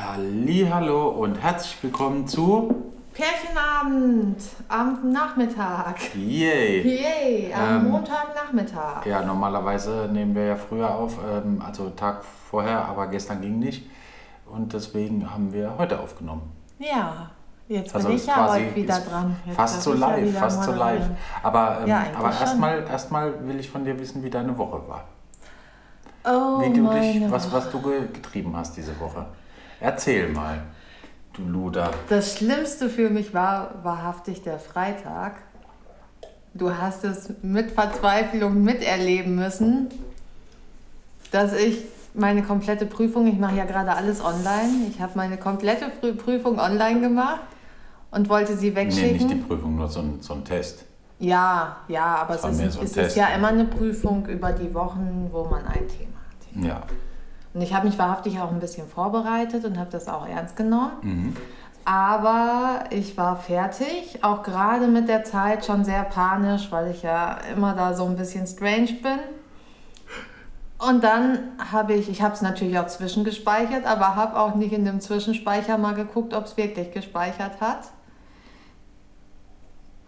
Hallo und herzlich willkommen zu Pärchenabend am Nachmittag. Yay. Yay, am Ähm, Montagnachmittag. Ja, normalerweise nehmen wir ja früher auf, ähm, also Tag vorher, aber gestern ging nicht. Und deswegen haben wir heute aufgenommen. Ja, jetzt Also bin ich ja heute wieder dran. Jetzt Fast so ja live, wieder fast so live. Aber, ähm, Ja, aber erstmal erstmal will ich von dir wissen, wie deine Woche war. Oh, Wie du dich, was, was du ge- getrieben hast diese Woche. Erzähl mal, du Luder. Das Schlimmste für mich war wahrhaftig der Freitag. Du hast es mit Verzweiflung miterleben müssen, dass ich meine komplette Prüfung, ich mache ja gerade alles online, ich habe meine komplette Prü- Prüfung online gemacht und wollte sie Nee, wegschicken. nicht die Prüfung, nur so ein, so ein Test. Ja, ja, aber es ist, so es Test, ist ja immer eine Prüfung über die Wochen, wo man ein Thema hat. Ja. Und ich habe mich wahrhaftig auch ein bisschen vorbereitet und habe das auch ernst genommen. Mhm. Aber ich war fertig, auch gerade mit der Zeit schon sehr panisch, weil ich ja immer da so ein bisschen strange bin. Und dann habe ich, ich habe es natürlich auch zwischengespeichert, aber habe auch nicht in dem Zwischenspeicher mal geguckt, ob es wirklich gespeichert hat.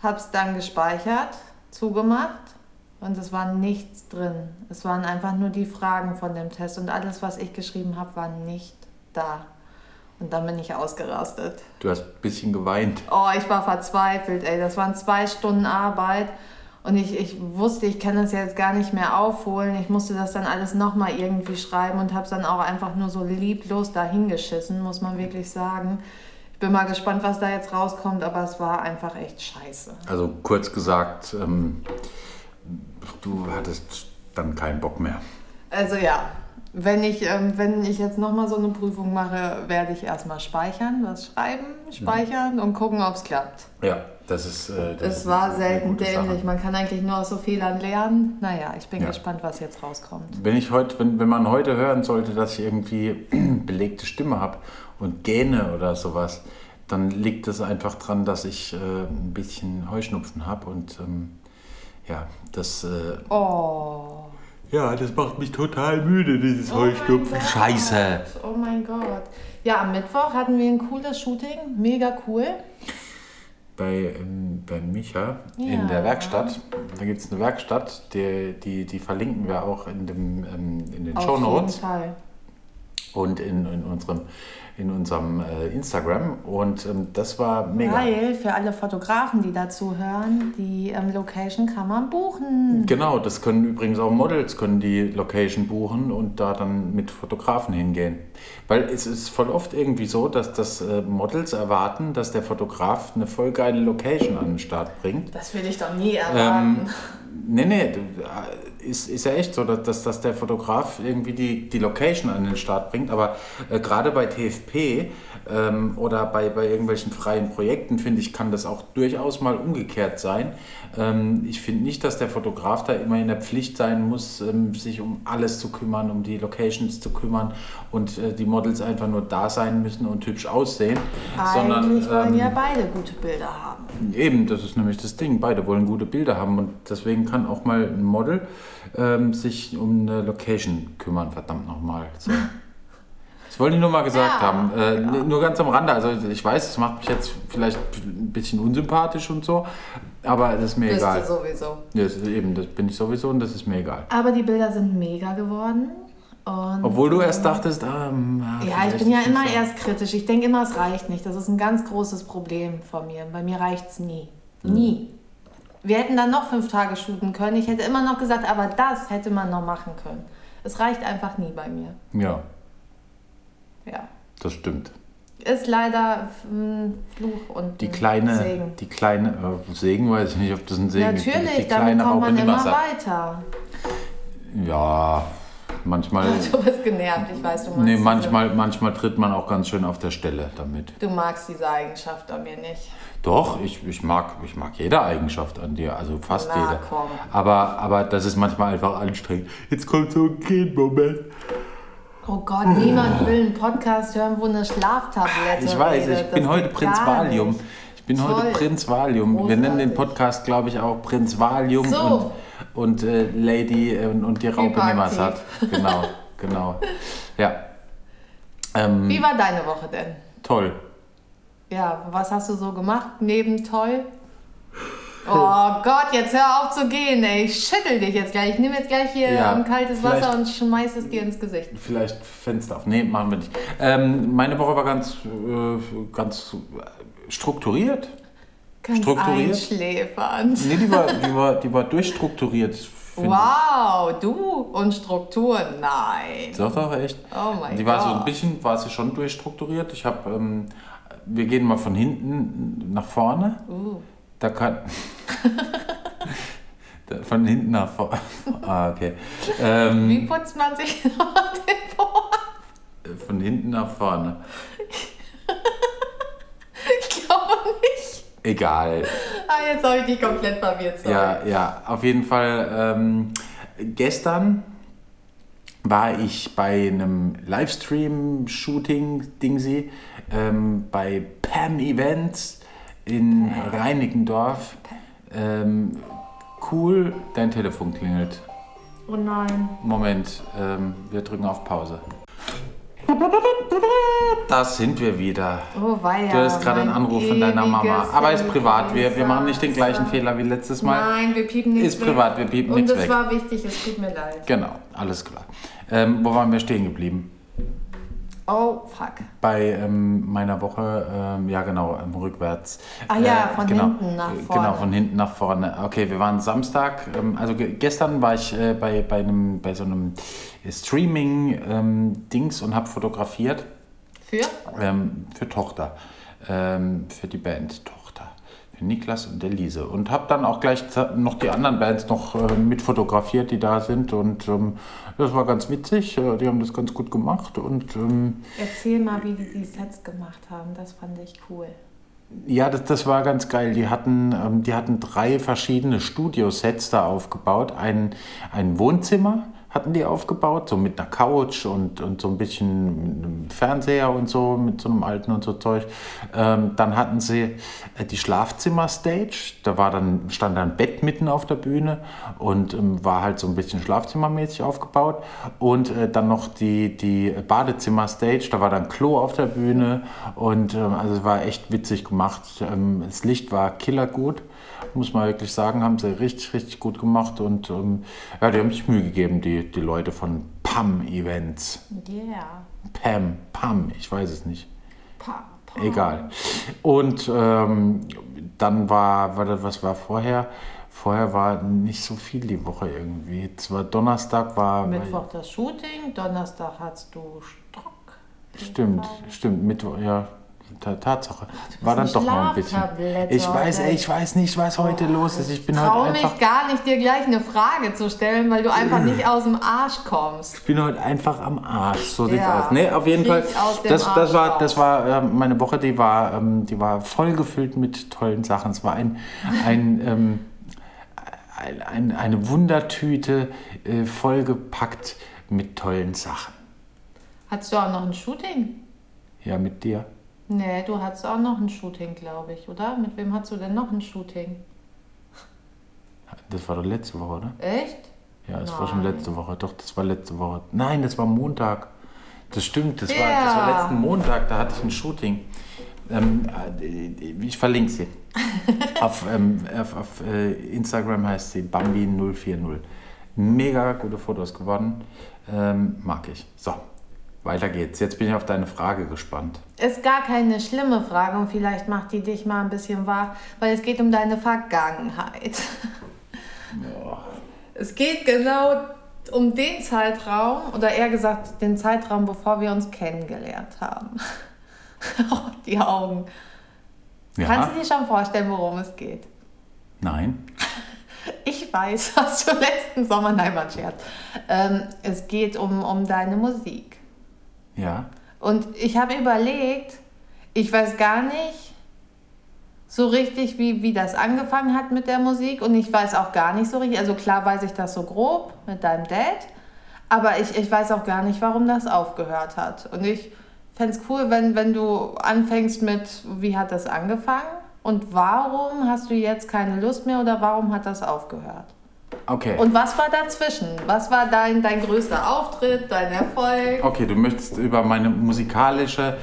Habe es dann gespeichert, zugemacht und es war nichts drin. Es waren einfach nur die Fragen von dem Test und alles, was ich geschrieben habe, war nicht da. Und dann bin ich ausgerastet. Du hast ein bisschen geweint. Oh, ich war verzweifelt, ey. Das waren zwei Stunden Arbeit. Und ich, ich wusste, ich kann das jetzt gar nicht mehr aufholen. Ich musste das dann alles nochmal irgendwie schreiben und habe es dann auch einfach nur so lieblos dahingeschissen, muss man wirklich sagen. Ich bin mal gespannt, was da jetzt rauskommt, aber es war einfach echt scheiße. Also kurz gesagt, ähm, du hattest dann keinen Bock mehr. Also ja, wenn ich, ähm, wenn ich jetzt nochmal so eine Prüfung mache, werde ich erstmal speichern, was schreiben, speichern und gucken, ob es klappt. Ja, das ist. Äh, das Es ist war selten dämlich. Man kann eigentlich nur aus so Fehlern lernen. Naja, ich bin Ja. gespannt, was jetzt rauskommt. Wenn, ich heute, wenn, wenn man heute hören sollte, dass ich irgendwie belegte Stimme habe und gähne oder sowas, dann liegt es einfach dran, dass ich äh, ein bisschen Heuschnupfen habe und ähm, ja, das. Äh, Oh. ja, das macht mich total müde, dieses Oh Gott. Scheiße! Oh mein Gott. Ja, am Mittwoch hatten wir ein cooles Shooting. Mega cool. Bei, ähm, bei Micha Ja. in der Werkstatt, da gibt es eine Werkstatt, die, die, die verlinken wir auch in, dem, ähm, in den Show Auf Notes. jeden Fall. und in, in unserem, in unserem äh, Instagram. Und ähm, das war mega. Weil für alle Fotografen, die dazu hören, die ähm, Location kann man buchen. Genau, das können übrigens auch Models können die Location buchen und da dann mit Fotografen hingehen. Weil es ist voll oft irgendwie so, dass das äh, Models erwarten, dass der Fotograf eine voll geile Location an den Start bringt. Das will ich doch nie erwarten. Nee, nee, du, äh, ist, ist ja echt so, dass, dass, der Fotograf irgendwie die, die Location an den Start bringt. Aber äh, gerade bei TFP ähm, oder bei, bei irgendwelchen freien Projekten, finde ich, kann das auch durchaus mal umgekehrt sein. Ähm, ich finde nicht, dass der Fotograf da immer in der Pflicht sein muss, ähm, sich um alles zu kümmern, um die Locations zu kümmern und äh, die Models einfach nur da sein müssen und hübsch aussehen. Eigentlich wollen ähm, ja beide gute Bilder haben. Eben, das ist nämlich das Ding. Beide wollen gute Bilder haben und deswegen kann auch mal ein Model ähm, sich um eine Location kümmern, verdammt nochmal. So. Das wollte ich nur mal gesagt Ja, haben. Äh, Nur ganz am Rande. Also ich weiß, es macht mich jetzt vielleicht ein bisschen unsympathisch und so, aber das ist mir Bist egal. du sowieso. Ja, das ist eben, das bin ich sowieso und das ist mir egal. Aber die Bilder sind mega geworden. Und Obwohl du erst dachtest, ah, ähm, Ja, ich bin ja immer so. erst kritisch. Ich denke immer, es reicht nicht. Das ist ein ganz großes Problem von mir. Bei mir reicht es nie. Nie. Wir hätten dann noch fünf Tage shooten können. Ich hätte immer noch gesagt, aber das hätte man noch machen können. Es reicht einfach nie bei mir. Ja, Ja. das stimmt. Ist leider ein Fluch und Die ein kleine, Segen. die kleine, äh, Segen weiß ich nicht, ob das ein Segen ist. Natürlich, damit kommt man immer weiter. Ja, manchmal. Du bist genervt, ich weiß, du magst Nee, diese- manchmal, manchmal tritt man auch ganz schön auf der Stelle damit. Du magst diese Eigenschaft an mir nicht. Doch, ich, ich, mag, ich mag jede Eigenschaft an dir, also fast Na, jede. komm. Aber, aber das ist manchmal einfach anstrengend. Jetzt kommt so ein Kind-Moment. Oh Gott, niemand will einen Podcast hören, wo eine Schlaftablette Ich weiß, redet. ich bin Das heute Prinz Valium. Ich bin Toll. heute Prinz Valium. Wir nennen den Großartig. Podcast, glaube ich, auch Prinz Valium So. und, und äh, Lady äh, und, und die Raupe Hyperaktiv. Nimmersatt. Genau, genau. Ja. Ähm, Wie war deine Woche denn? toll. Ja, was hast du so gemacht neben toll? Oh Gott, jetzt hör auf zu gehen, ey. Ich schüttel dich jetzt gleich. Ich nehme jetzt gleich hier Ja, ein kaltes Wasser und schmeiß es dir ins Gesicht. Vielleicht Fenster auf. Nee, machen wir nicht. Ähm, meine Woche war ganz, äh, ganz äh, strukturiert. Ganz Strukturiert? einschläfernd. Nee, die war, die war, die war durchstrukturiert. Wow, du und Struktur, nein. ich. Doch, doch, echt. Oh mein Die war so ein bisschen, war sie schon durchstrukturiert. Ich habe, ähm, wir gehen mal von hinten nach vorne. Uh, Da kann. Von hinten nach vorne. Ah, okay. Ähm, wie putzt man sich noch den Po? von hinten nach vorne. Ich glaube nicht. Egal. Ah, jetzt habe ich dich komplett verwirrt. sorry. Ja, ja, auf jeden Fall. Ähm, gestern war ich bei einem Livestream-Shooting-Dingsy ähm, bei Pam Events in Reinickendorf. Ähm, cool, dein Telefon klingelt. Oh nein. Moment, ähm, wir drücken auf Pause. Da sind wir wieder. Oh weia. Du hast gerade einen Anruf von deiner Mama. Aber ist privat. Wir, wir machen nicht den gleichen. Fehler wie letztes Mal. Nein, wir piepen nichts Ist privat, wir piepen Und nichts das weg. war wichtig, es tut mir leid. Genau, alles klar. Ähm, wo waren wir stehen geblieben? Oh, fuck. Bei ähm, meiner Woche, ähm, ja genau, ähm, rückwärts. Ah ja, von genau, hinten nach äh, vorne. Genau, von hinten nach vorne. Okay, wir waren Samstag, ähm, also ge gestern war ich äh, bei, bei, einem, bei so einem Streaming-Dings und habe fotografiert Für? ähm, für Tochter, ähm, für die Band Tochter, Niklas und Elise. Und habe dann auch gleich noch die anderen Bands noch äh, mit fotografiert, die da sind. Und ähm, das war ganz witzig. Äh, die haben das ganz gut gemacht. Und ähm, Erzähl mal, wie die die Sets gemacht haben. Das fand ich cool. ja, das, das war ganz geil. Die hatten, ähm, die hatten drei verschiedene Studiosets da aufgebaut. Ein, ein Wohnzimmer hatten die aufgebaut, so mit einer Couch und, und so ein bisschen mit einem Fernseher und so, mit so einem alten und so Zeug. Ähm, dann hatten sie äh, die Schlafzimmer-Stage. Da war dann, stand dann ein Bett mitten auf der Bühne und ähm, war halt so ein bisschen schlafzimmermäßig aufgebaut. Und äh, dann noch die, die Badezimmer-Stage. Da war dann Klo auf der Bühne und ähm, also es war echt witzig gemacht. Ähm, das Licht war killergut muss man wirklich sagen, haben sie richtig, richtig gut gemacht und ähm, ja, die haben sich Mühe gegeben, die, die Leute von PAM Events. Yeah. Pam, Pam, ich weiß es nicht. Pa, pa. Egal. Und ähm, dann war, war das, was war vorher? Vorher war nicht so viel die Woche irgendwie. Es war Donnerstag, war. Mittwoch das Shooting, Donnerstag hast du Strock. Stimmt, stimmt, Mittwoch, ja. Ta- Tatsache. War dann doch noch ein bisschen. Ich weiß, ey, ich weiß nicht, was heute los ist. Ich bin heute einfach. mich gar nicht, dir gleich eine Frage zu stellen, weil du einfach nicht aus dem Arsch kommst. Ich bin heute einfach am Arsch. So sieht's Ja, aus. Nee, auf jeden Fall. krieg Das, das Arsch war, das war ähm, meine Woche, die war, ähm, die war voll gefüllt mit tollen Sachen. Es war ein, ein, ähm, ein, ein, eine Wundertüte äh, vollgepackt mit tollen Sachen. Hattest du auch noch ein Shooting? Ja, mit dir. Nee, du hattest auch noch ein Shooting, glaube ich, oder? Mit wem hattest du denn noch ein Shooting? Das war doch letzte Woche, oder? Echt? Ja, das war schon Nein. letzte Woche. Doch, das war letzte Woche. Nein, das war Montag. Das stimmt, das, war, das Ja. war letzten Montag, da hatte ich ein Shooting. Ähm, äh, ich verlinke sie. auf ähm, auf, auf äh, Instagram heißt sie Bambi040. Mega gute Fotos geworden. Ähm, mag ich. So, weiter geht's. Jetzt bin ich auf deine Frage gespannt. Ist gar keine schlimme Frage und vielleicht macht die dich mal ein bisschen wahr, weil es geht um deine Vergangenheit. Es geht genau um den Zeitraum, oder eher gesagt den Zeitraum, bevor wir uns kennengelernt haben. Oh, die Augen. Ja? Kannst du dir schon vorstellen, worum es geht? Nein? Ich weiß, was du letzten Sommer, nein, war ein Scherz. Ähm, es geht um, um deine Musik. Ja? Und ich habe überlegt, ich weiß gar nicht so richtig, wie, wie das angefangen hat mit der Musik. Und ich weiß auch gar nicht so richtig, also klar weiß ich das so grob mit deinem Dad, aber ich, ich weiß auch gar nicht, warum das aufgehört hat. Und ich fände es cool, wenn, wenn du anfängst mit, wie hat das angefangen? Und warum hast du jetzt keine Lust mehr oder warum hat das aufgehört? Okay. Und was war dazwischen? Was war dein, dein größter Auftritt, dein Erfolg? Okay, du möchtest über meine musikalische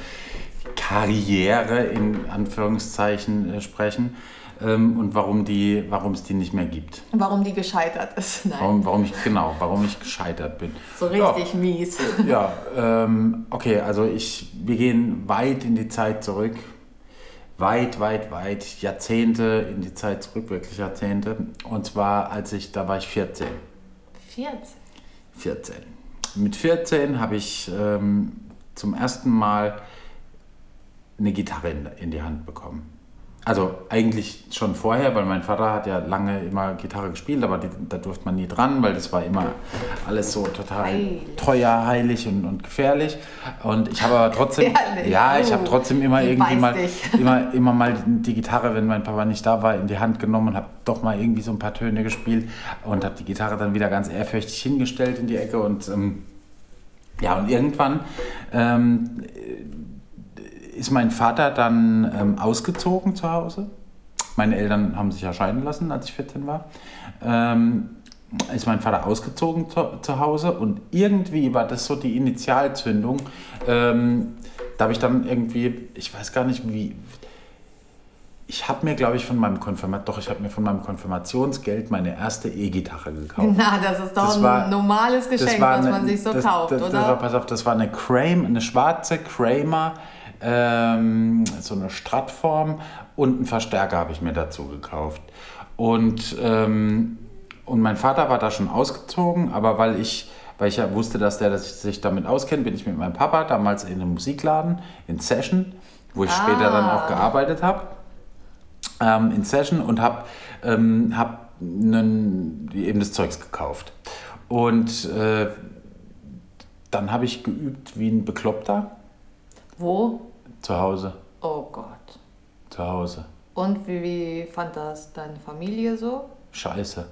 Karriere in Anführungszeichen äh, sprechen ähm, und warum die, warum es die nicht mehr gibt. Warum die gescheitert ist? Nein. Warum, warum ich genau, warum ich gescheitert bin. So richtig mies. Ja, ähm, okay, also ich, wir gehen weit in die Zeit zurück. Weit, weit, weit, Jahrzehnte in die Zeit zurück, wirklich Jahrzehnte. Und zwar, als ich, da war ich 14. 14. 14. Mit 14 habe ich ähm, zum ersten Mal eine Gitarre in, in die Hand bekommen. Also eigentlich schon vorher, weil mein Vater hat ja lange immer Gitarre gespielt, aber die, da durfte man nie dran, weil das war immer alles so total Heilig. teuer, heilig und, und gefährlich. Und ich habe aber trotzdem, Gefährlich. ja, ich Oh, habe trotzdem immer die irgendwie mal, dich. immer, immer mal die Gitarre, wenn mein Papa nicht da war, in die Hand genommen und habe doch mal irgendwie so ein paar Töne gespielt und habe die Gitarre dann wieder ganz ehrfürchtig hingestellt in die Ecke und ähm, ja, und irgendwann ähm, ist mein Vater dann ähm, ausgezogen zu Hause. Meine Eltern haben sich ja scheiden lassen, als ich 14 war. Ähm, ist mein Vater ausgezogen zu, zu Hause und irgendwie war das so die Initialzündung. Ähm, da habe ich dann irgendwie, ich weiß gar nicht wie, ich habe mir, glaube ich, von meinem Konfirmat, doch, ich habe mir von meinem Konfirmationsgeld meine erste E-Gitarre gekauft. Na, das ist doch Das ein war- normales Geschenk, was man sich so das, kauft, das, Das oder? war, pass auf, das war eine Kramer, eine schwarze Kramer, ähm, so eine Stratform und einen Verstärker habe ich mir dazu gekauft. Und, ähm, und mein Vater war da schon ausgezogen, aber weil ich, weil ich ja wusste, dass der dass sich damit auskennt, bin ich mit meinem Papa damals in einem Musikladen, in Session, wo ich später dann auch Ah. gearbeitet habe ähm, in Session und habe ähm, hab nen- eben das Zeugs gekauft. Und äh, dann habe ich geübt wie ein Bekloppter Wo? Zu Hause. Oh Gott. Zu Hause. Und wie, wie fand das deine Familie so? Scheiße.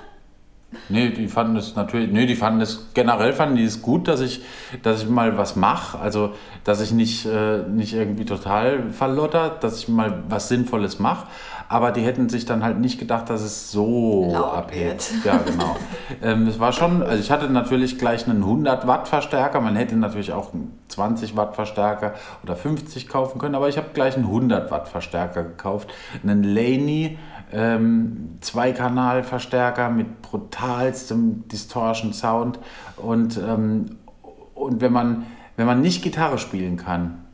nee, die fanden es natürlich, nee, die fanden es, generell fanden die es gut, dass ich, dass ich mal was mache. Also, dass ich nicht, äh, nicht irgendwie total verlottert, dass ich mal was Sinnvolles mache. Aber die hätten sich dann halt nicht gedacht, dass es so Laut abhebt. wird. Ja, genau. ähm, es war schon, also ich hatte natürlich gleich einen 100 Watt Verstärker. Man hätte natürlich auch einen 20 Watt Verstärker oder 50 kaufen können, aber ich habe gleich einen 100 Watt Verstärker gekauft. Einen Laney ähm, Zweikanal-Verstärker mit brutalstem Distortion Sound. Und, ähm, und wenn, man, wenn man nicht Gitarre spielen kann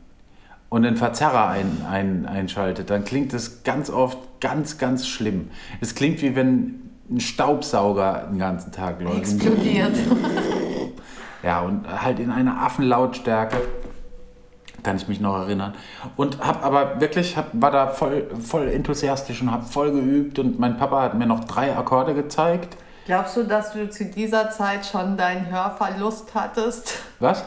und den Verzerrer ein, ein, einschaltet, dann klingt es ganz oft ganz, ganz schlimm. Es klingt wie wenn ein Staubsauger den ganzen Tag läuft. Explodiert. Ja, und halt in einer Affenlautstärke. Kann ich mich noch erinnern. Und hab aber wirklich, hab, war da voll, voll enthusiastisch und hab voll geübt. Und mein Papa hat mir noch drei Akkorde gezeigt. Glaubst du, dass du zu dieser Zeit schon deinen Hörverlust hattest? Was?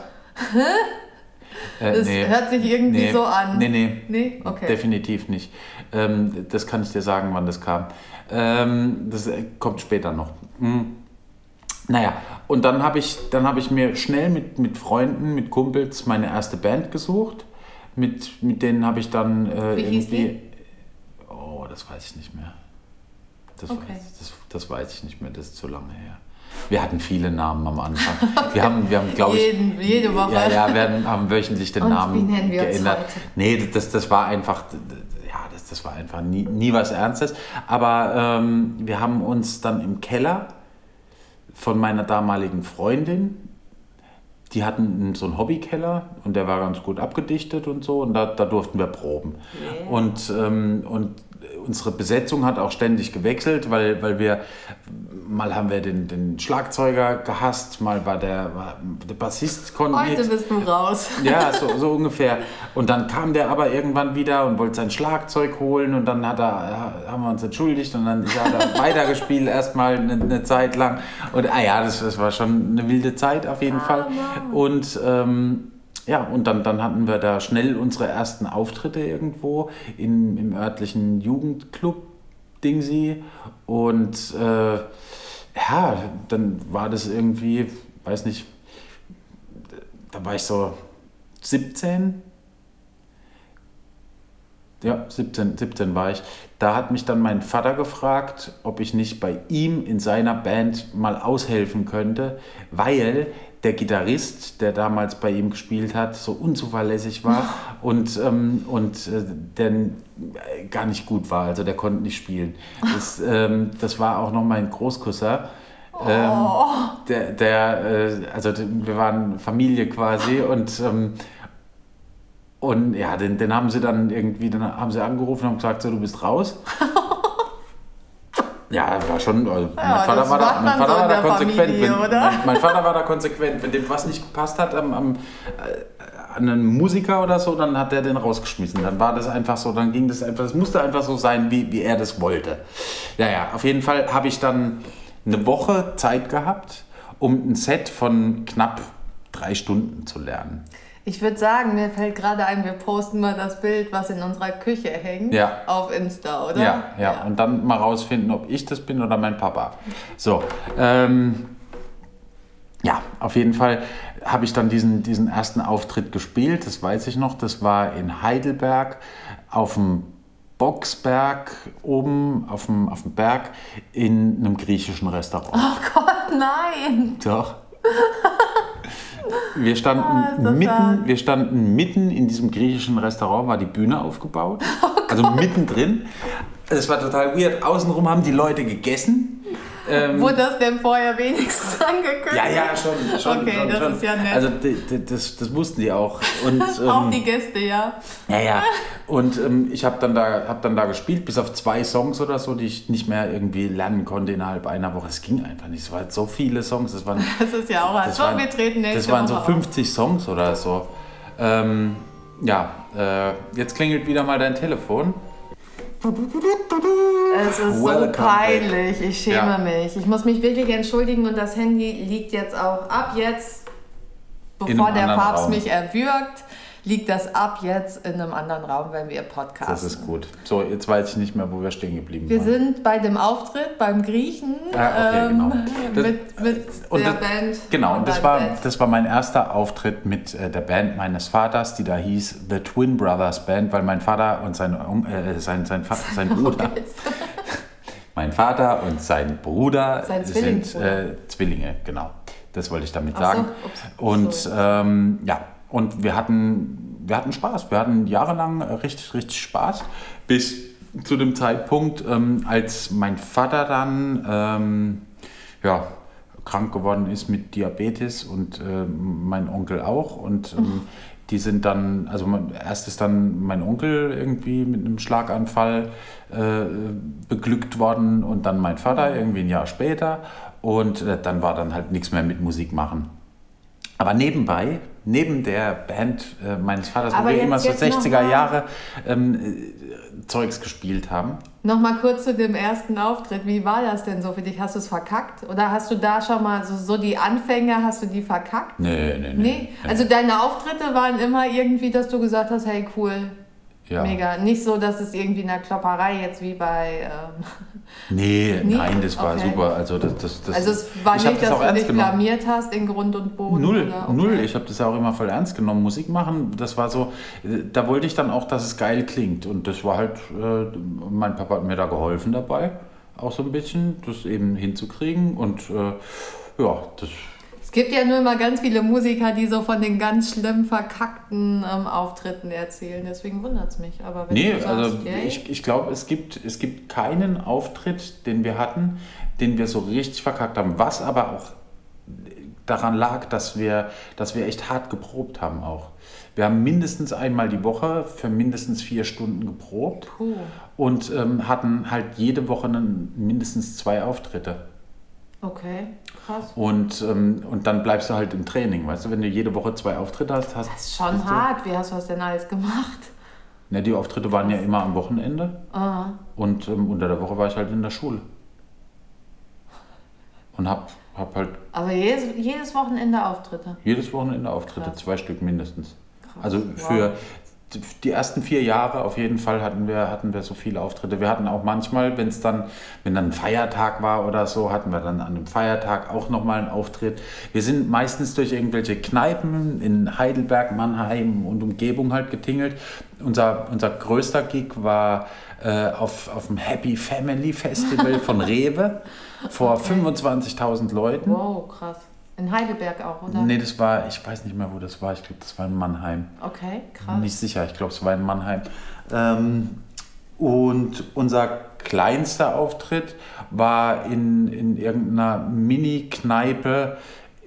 Äh, Das hört sich irgendwie nee, so an. Nee, nee. Nee? Okay. Definitiv nicht. Ähm, das kann ich dir sagen, wann das kam. Ähm, das äh, kommt später noch. Hm. Naja, und dann habe ich, dann hab ich mir schnell mit, mit Freunden, mit Kumpels meine erste Band gesucht. Mit, mit denen habe ich dann äh, Wie hieß irgendwie. Oh, das weiß ich nicht mehr. Das, Okay. weiß, das, das weiß ich nicht mehr, das ist zu lange her. Wir hatten viele Namen am Anfang. Wir haben, wir haben glaube ich. Jeden, jede Woche. Ja, ja, wir haben- wöchentlich den Und Namen wie nennen wir uns geändert. heute? Nee, das, das war einfach, ja, das, das war einfach nie, nie was Ernstes. Aber ähm, wir haben uns dann im Keller von meiner damaligen Freundin, die hatten so einen Hobbykeller und der war ganz gut abgedichtet und so und da, da durften wir proben. Yeah. Und, ähm, und unsere Besetzung hat auch ständig gewechselt, weil, weil wir, mal haben wir den, den Schlagzeuger gehasst, mal war der, war, der Bassist konnte Heute bist du raus. Ja, so, so ungefähr. Und dann kam der aber irgendwann wieder und wollte sein Schlagzeug holen und dann hat er, haben wir uns entschuldigt und dann hat er weitergespielt erstmal eine, eine Zeit lang. Und ah ja, das, das war schon eine wilde Zeit auf jeden Fall. Und ähm, ja, und dann, dann hatten wir da schnell unsere ersten Auftritte irgendwo in, im örtlichen Jugendclub Dingsy. Und äh, ja, dann war das irgendwie, weiß nicht, da war ich so 17. Ja, 17, 17 war ich. Da hat mich dann mein Vater gefragt, ob ich nicht bei ihm in seiner Band mal aushelfen könnte, weil der Gitarrist, der damals bei ihm gespielt hat, so unzuverlässig war und, ähm, und äh, der gar nicht gut war. Also der konnte nicht spielen. Das, ähm, das war auch noch mein Großcousin. Ähm, Oh. der, der äh, also wir waren Familie quasi und ähm, und ja, den, den haben sie dann irgendwie, dann haben sie angerufen und haben gesagt, so, du bist raus. Ja, war schon. Also mein Ja, Vater das war da, mein Vater so war da konsequent. Familie, wenn? Mein, mein Vater war da konsequent. Wenn dem was nicht gepasst hat am, am, äh, an einen Musiker oder so, dann hat er den rausgeschmissen. Dann war das einfach so, dann ging das einfach, es musste einfach so sein, wie, wie er das wollte. Ja, ja, auf jeden Fall habe ich dann eine Woche Zeit gehabt, um ein Set von knapp drei Stunden zu lernen. Ich würde sagen, mir fällt gerade ein, wir posten mal das Bild, was in unserer Küche hängt, Ja. auf Insta, oder? Ja, ja, und dann mal rausfinden, ob ich das bin oder mein Papa. So, ähm, ja, auf jeden Fall habe ich dann diesen, diesen ersten Auftritt gespielt, das weiß ich noch. Das war in Heidelberg auf dem Boxberg oben auf dem, auf dem Berg in einem griechischen Restaurant. Oh Gott, nein! Doch. Wir standen, Ah, mitten, wir standen mitten in diesem griechischen Restaurant, war die Bühne aufgebaut. also mittendrin. Es war total weird. Außenrum haben die Leute gegessen. Ähm, Wurde das denn vorher wenigstens angekündigt? ja, ja, schon. schon Okay, schon, das schon. ist ja nett. Also das, das wussten die auch. Und, Auch ähm, die Gäste, ja. ja, ja. Und ähm, ich habe dann, da, hab dann da gespielt, bis auf zwei Songs oder so, die ich nicht mehr irgendwie lernen konnte innerhalb einer Woche. Es ging einfach nicht. Es waren so viele Songs. Es waren, Das ist ja auch das halt so, waren, wir treten nächste das waren so Woche auf. 50 Songs oder so. Ähm, ja, äh, jetzt klingelt wieder mal dein Telefon. Es ist so Welcome peinlich, ich schäme Ja. mich. Ich muss mich wirklich entschuldigen und das Handy liegt jetzt auch ab jetzt, bevor der Papst Raum. mich erwürgt, liegt das ab jetzt in einem anderen Raum, wenn wir podcasten. Das ist gut. So, jetzt weiß ich nicht mehr, wo wir stehen geblieben Wir waren. sind bei dem Auftritt beim Griechen Ah, okay, genau. Das- mit, mit und der das- Band. Genau, und das war, Band. das war mein erster Auftritt mit äh, der Band meines Vaters, die da hieß The Twin Brothers Band, weil mein Vater und sein, äh, sein, sein, Fa- sein Bruder, mein Vater und sein Bruder Sein sind äh, Zwillinge, genau. Das wollte ich damit so, sagen. und ähm, ja, und wir hatten, wir hatten Spaß. Wir hatten jahrelang richtig, richtig Spaß, bis zu dem Zeitpunkt, ähm, als mein Vater dann ähm, ja, krank geworden ist mit Diabetes und äh, mein Onkel auch. Und ähm, die sind dann, also erst ist dann mein Onkel irgendwie mit einem Schlaganfall äh, beglückt worden und dann mein Vater irgendwie ein Jahr später. Und äh, dann war dann halt nichts mehr mit Musik machen. Aber nebenbei, neben der Band äh, meines Vaters, Aber wo wir immer so jetzt noch 60er mal- Jahre ähm, äh, Zeugs gespielt haben. Nochmal kurz zu dem ersten Auftritt. Wie war das denn so für dich? Hast du es verkackt? Oder hast du da schon mal so, so die Anfänge, hast du die verkackt? Nee, nee, nee. Nee, also deine Auftritte waren immer irgendwie, dass du gesagt hast, hey cool, ja. mega. Nicht so, dass es irgendwie eine Klopperei jetzt wie bei... Ähm, Nee, Nie? nein, das war Okay. super. Also, das, das, das, also es war nicht, dass du dich blamiert hast in Grund und Boden? Null? Okay. null. Ich habe das ja auch immer voll ernst genommen. Musik machen, das war so, da wollte ich dann auch, dass es geil klingt. Und das war halt, äh, mein Papa hat mir da geholfen dabei, auch so ein bisschen, das eben hinzukriegen. Und äh, ja, das, Es gibt ja nur immer ganz viele Musiker, die so von den ganz schlimm verkackten ähm, Auftritten erzählen. Deswegen wundert es mich. Aber wenn nee, du sagst, also yay, ich, ich glaube, es gibt, es gibt keinen Auftritt, den wir hatten, den wir so richtig verkackt haben. Was aber auch daran lag, dass wir, dass wir echt hart geprobt haben auch. Wir haben mindestens einmal die Woche für mindestens vier Stunden geprobt Puh. und ähm, hatten halt jede Woche einen, mindestens zwei Auftritte. Okay, krass. Und, ähm, und dann bleibst du halt im Training, weißt du, wenn du jede Woche zwei Auftritte hast, hast Das ist schon bist du- hart. Wie hast du das denn alles gemacht? Ne, die Auftritte waren ja immer am Wochenende Ah, und ähm, unter der Woche war ich halt in der Schule. Und hab, hab halt aber jedes, jedes Wochenende Auftritte. jedes Wochenende Auftritte, Krass. zwei Stück mindestens. Krass. Also Wow. Die ersten vier Jahre auf jeden Fall hatten wir, hatten wir so viele Auftritte. Wir hatten auch manchmal, wenn es dann, wenn dann ein Feiertag war oder so, hatten wir dann an einem Feiertag auch nochmal einen Auftritt. Wir sind meistens durch irgendwelche Kneipen in Heidelberg, Mannheim und Umgebung halt getingelt. Unser, unser größter Gig war äh, auf, auf dem Happy Family Festival von Rewe vor okay. 25.000 Leuten. Wow, krass. In Heidelberg auch, oder? Nee, das war, ich weiß nicht mehr, wo das war. Ich glaube, das war in Mannheim. Okay, krass. Nicht sicher, ich glaube, es war in Mannheim. Ähm, und unser kleinster Auftritt war in, in irgendeiner Mini-Kneipe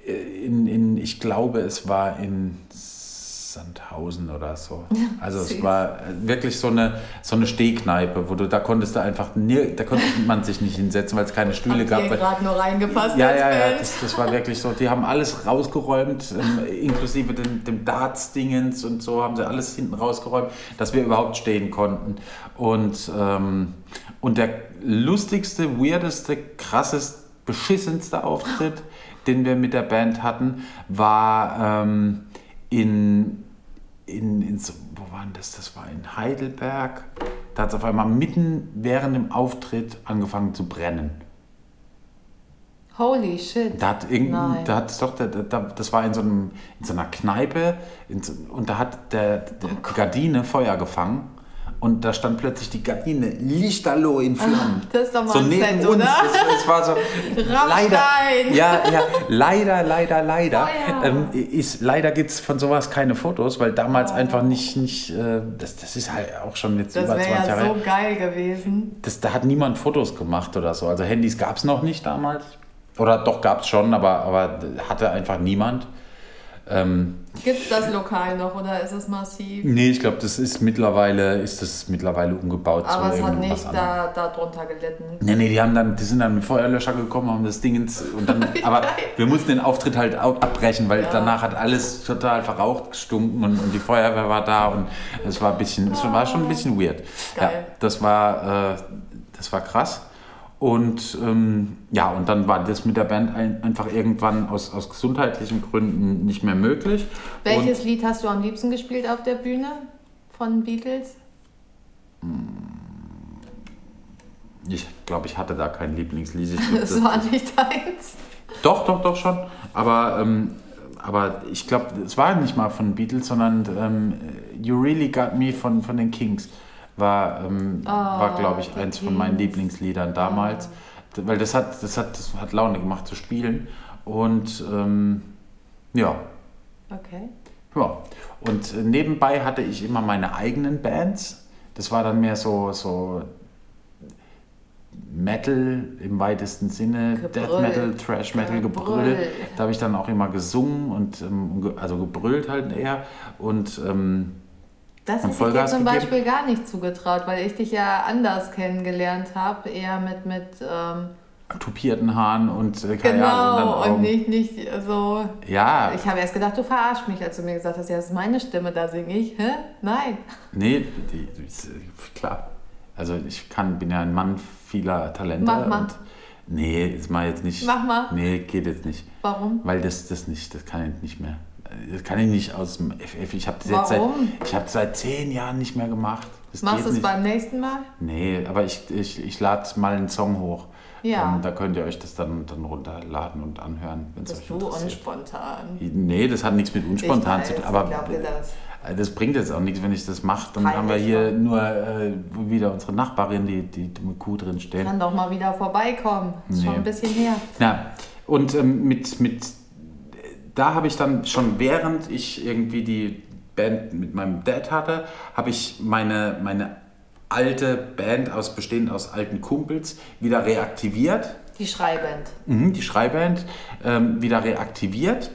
in, in, ich glaube, es war in Sandhausen oder so. Also es war wirklich so eine, so eine Stehkneipe, wo du, da konntest du einfach, nie, da konnte man sich nicht hinsetzen, weil es keine Stühle Habt gab. gerade nur reingepasst. Ja, ja, ja, das, das, war wirklich so. Die haben alles rausgeräumt, ähm, inklusive dem, dem Darts-Dingens und so haben sie alles hinten rausgeräumt, dass wir überhaupt stehen konnten. Und, ähm, und der lustigste, weirdeste, krasseste, beschissenste Auftritt, den wir mit der Band hatten, war ähm, in in, in wo war das? Das war in Heidelberg. Da hat es auf einmal mitten während dem Auftritt angefangen zu brennen. Holy shit. Da hat irgendein, da hat doch, da, da, das war in so, einem, in so einer Kneipe in, und da hat der, der oh Gardine Feuer gefangen und da stand plötzlich die Gardine lichterloh in Flammen. Ach, das ist doch mal so neben Set, uns. Oder? Das, das war so leider, ja, ja, leider, leider, leider. Oh, ja. ähm, ist, leider gibt es von sowas keine Fotos, weil damals oh. einfach nicht, nicht äh, das, das ist halt auch schon jetzt das über 20 ja Jahre. so geil gewesen. Das, da hat niemand Fotos gemacht oder so. Also Handys gab es noch nicht damals. Oder doch gab es schon, aber, aber hatte einfach niemand. Ähm, Gibt es das lokal noch oder ist es massiv? Nee, ich glaube, das ist mittlerweile, ist das mittlerweile umgebaut. Aber es hat nicht da, darunter gelitten. Nee, nee, die, haben dann, die sind dann mit Feuerlöscher gekommen, haben das Ding ins, und dann, aber wir mussten den Auftritt halt abbrechen, weil ja. danach hat alles total verraucht gestunken und, und die Feuerwehr war da und es war ein bisschen, es war schon ein bisschen weird. Geil. Ja, das war, äh, das war krass. Und ähm, ja, und dann war das mit der Band ein, einfach irgendwann aus, aus gesundheitlichen Gründen nicht mehr möglich. Welches und Lied hast du am liebsten gespielt auf der Bühne von Beatles? Ich glaube, ich hatte da kein Lieblingslied. das, das war nicht deins. Doch, doch, doch schon. Aber, ähm, aber ich glaube, es war nicht mal von Beatles, sondern ähm, You Really Got Me von, von den Kings war, ähm, oh, war glaube ich, eins von meinen Lieblingsliedern damals. Oh. Weil das hat, das, hat, das hat Laune gemacht zu spielen. Und ähm, ja. Okay. Ja. Und äh, nebenbei hatte ich immer meine eigenen Bands. Das war dann mehr so, so Metal im weitesten Sinne, Gebrüll. Death Metal, Trash Metal, Gebrüll. Gebrüll. Da habe ich dann auch immer gesungen und ähm, also gebrüllt halt eher. Und ähm, das ich dir zum gegeben. Beispiel gar nicht zugetraut, weil ich dich ja anders kennengelernt habe, eher mit, mit ähm, tupierten Haaren und äh, Genau, und, und nicht, nicht so. Ja. Ich habe erst gedacht, du verarschst mich, als du mir gesagt hast, ja, das ist meine Stimme, da singe ich. Hä? Nein. Nee, die, klar. Also ich kann, bin ja ein Mann vieler Talente. Mach mal. nee, ist mal jetzt nicht. Mach mal. Nee, geht jetzt nicht. Warum? Weil das, das nicht, das kann ich nicht mehr das kann ich nicht aus dem FF. Ich habe das jetzt seit, ich hab seit zehn Jahren nicht mehr gemacht. Das Machst du es beim nächsten Mal? Nee, aber ich, ich, ich lade mal einen Song hoch. Ja. Ähm, da könnt ihr euch das dann, dann runterladen und anhören, wenn es euch interessiert. du unspontan? Nee, das hat nichts mit unspontan weiß, zu tun. Aber das. Äh, das bringt jetzt auch nichts, wenn ich das mache. Dann Heilig haben wir hier war. nur äh, wieder unsere Nachbarin, die, die mit Kuh drin steht. Kann doch mal wieder vorbeikommen. Ist nee. schon ein bisschen her. Ja, und ähm, mit, mit da habe ich dann schon während ich irgendwie die Band mit meinem Dad hatte, habe ich meine, meine alte Band aus bestehend aus alten Kumpels wieder reaktiviert. Die Schreiband. Mhm, die Schreiband ähm, wieder reaktiviert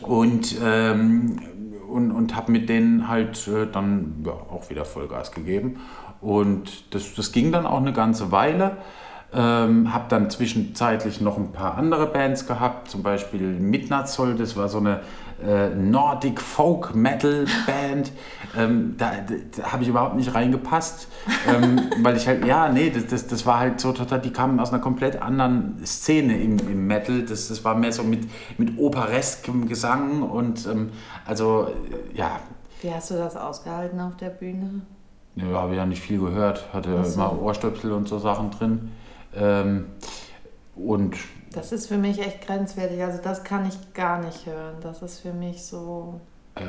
und, ähm, und, und habe mit denen halt äh, dann ja, auch wieder Vollgas gegeben. Und das, das ging dann auch eine ganze Weile. Ähm, habe dann zwischenzeitlich noch ein paar andere Bands gehabt, zum Beispiel Midnatzol, das war so eine äh, Nordic Folk Metal Band. Ähm, da, da habe ich überhaupt nicht reingepasst, ähm, weil ich halt, ja, nee, das, das, das war halt so total, die kamen aus einer komplett anderen Szene im, im Metal. Das, das war mehr so mit, mit opereskem Gesang und ähm, also, ja, Wie hast du das ausgehalten auf der Bühne? Ja, habe ich ja nicht viel gehört. Hatte so. immer Ohrstöpsel und so Sachen drin. Ähm, und Das ist für mich echt grenzwertig. Also das kann ich gar nicht hören. Das ist für mich so. Äh,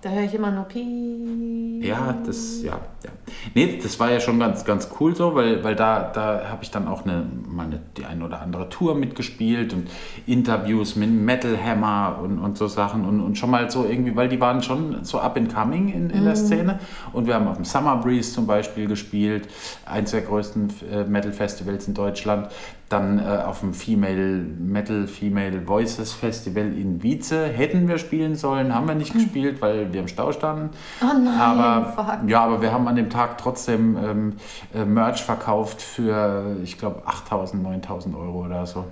Da höre ich immer nur Piep. Ja, das, ja, ja. Nee, das war ja schon ganz, ganz cool so, weil, weil da, da habe ich dann auch eine, meine, die eine oder andere Tour mitgespielt und Interviews mit Metal Hammer und, und so Sachen und, und schon mal so irgendwie, weil die waren schon so up and coming in, in der Szene und wir haben auf dem Summer Breeze zum Beispiel gespielt, eins der größten äh, Metal Festivals in Deutschland, dann äh, auf dem Female Metal Female Voices Festival in Wietze hätten wir spielen sollen, haben wir nicht gespielt, weil wir im Stau standen. Oh nein, aber, fuck. Ja, aber wir haben an dem Tag trotzdem ähm, äh, Merch verkauft für, ich glaube, 8.000, 9.000 Euro oder so.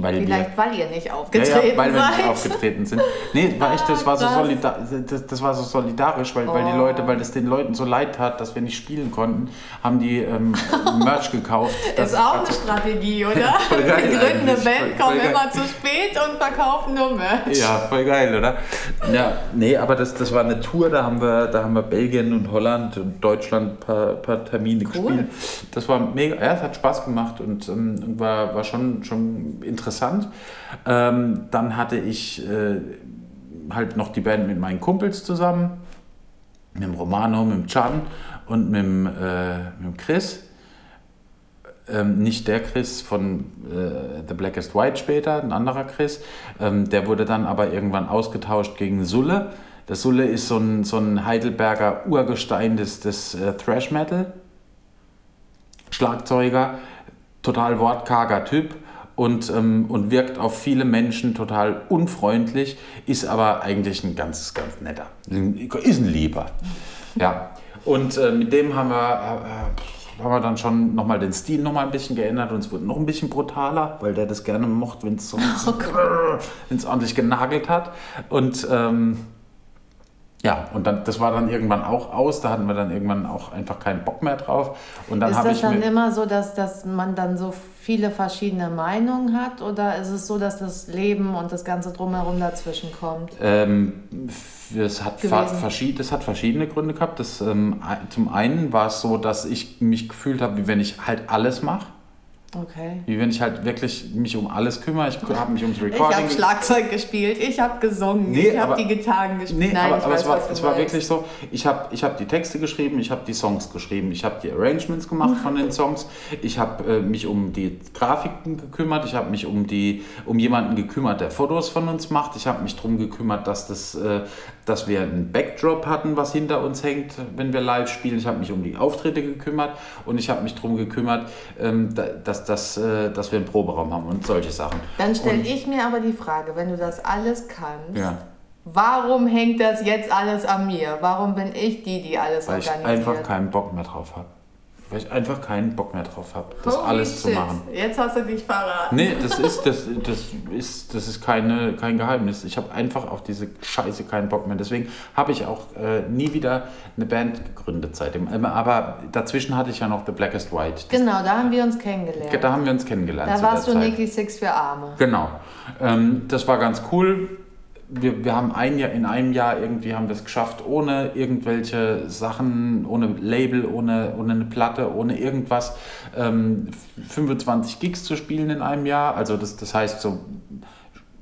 Weil Vielleicht, weil ihr nicht wir, aufgetreten ja, ja, weil wir nicht seid. aufgetreten sind. Nee, war echt, das, war so solidar, das, das war so solidarisch, weil, weil die Oh. Leute, weil es den Leuten so leid tat, dass wir nicht spielen konnten, haben die ähm, Merch gekauft. Das- ist auch eine Strategie, oder? Voll geil Wir gründen eine. Band, kommen immer zu spät und verkaufen nur Merch. Ja, voll geil, oder? Ja, nee, aber das, das war eine Tour, da haben wir, da haben wir Belgien und Holland und Deutschland ein paar, paar Termine gespielt. Das war mega, ja, es hat Spaß gemacht und, ähm, war, war schon, schon interessant. Ähm, dann hatte ich äh, halt noch die Band mit meinen Kumpels zusammen, mit dem Romano, mit dem Can und mit äh, mit dem Chris. Ähm, nicht der Chris von äh, The Blackest White später, ein anderer Chris. Ähm, der wurde dann aber irgendwann ausgetauscht gegen Sulle. Der Sulle ist so ein, so ein Heidelberger Urgestein des, des äh, Thrash Metal. Schlagzeuger, total wortkarger Typ und, ähm, und wirkt auf viele Menschen total unfreundlich, ist aber eigentlich ein ganz, ganz netter. Ist ein Lieber. Ja. Und äh, mit dem haben wir, äh, haben wir dann schon nochmal den Stil nochmal ein bisschen geändert und es wurde noch ein bisschen brutaler, weil der das gerne mochte, wenn es so, wenn's ordentlich genagelt hat. Und ähm, ja, und dann, das war dann irgendwann auch aus, da hatten wir dann irgendwann auch einfach keinen Bock mehr drauf. Und dann Ist das ich dann immer so, dass, dass man dann so viele verschiedene Meinungen hat? Oder ist es so, dass das Leben und das Ganze drumherum dazwischen kommt? Ähm, es, hat es hat verschiedene Gründe gehabt. Das, ähm, zum einen war es so, dass ich mich gefühlt habe, wie wenn ich halt alles mache. Okay. Wie wenn ich halt wirklich mich um alles kümmere. Ich habe mich ums Ich habe Recording Schlagzeug gespielt, ich habe gesungen, Nee, ich habe die Gitarren gespielt. Nee, Nein, aber, ich aber weiß, es war, es war wirklich so, ich habe ich hab die Texte geschrieben, ich habe die Songs geschrieben, ich habe die Arrangements gemacht von den Songs, ich habe äh, mich um die Grafiken gekümmert, ich habe mich um, die, um jemanden gekümmert, der Fotos von uns macht, ich habe mich darum gekümmert, dass, das, äh, dass wir einen Backdrop hatten, was hinter uns hängt, wenn wir live spielen, ich habe mich um die Auftritte gekümmert und ich habe mich darum gekümmert, ähm, da- dass, dass, äh, dass wir einen Proberaum haben und solche Sachen. Dann stelle ich mir aber die Frage, wenn du das alles kannst, Ja. warum hängt das jetzt alles an mir? Warum bin ich die, die alles Weil ich organisiert? einfach keinen Bock mehr drauf habe. Weil ich einfach keinen Bock mehr drauf habe, das Holy alles zu shit. machen. Jetzt hast du dich verraten. Nee, das ist, das, das ist, das ist keine, kein Geheimnis. Ich habe einfach auf diese Scheiße keinen Bock mehr. Deswegen habe ich auch äh, nie wieder eine Band gegründet seitdem. Ähm, Aber dazwischen hatte ich ja noch The Blackest White. Das, Genau, da haben wir uns kennengelernt. Da haben wir uns kennengelernt. Da zu warst du. Nicky Six für Arme. Genau. Ähm, das war ganz cool. Wir, wir haben ein Jahr, in einem Jahr irgendwie haben wir es geschafft, ohne irgendwelche Sachen, ohne Label, ohne, ohne eine Platte, ohne irgendwas, ähm, 25 Gigs zu spielen in einem Jahr. Also das, das heißt so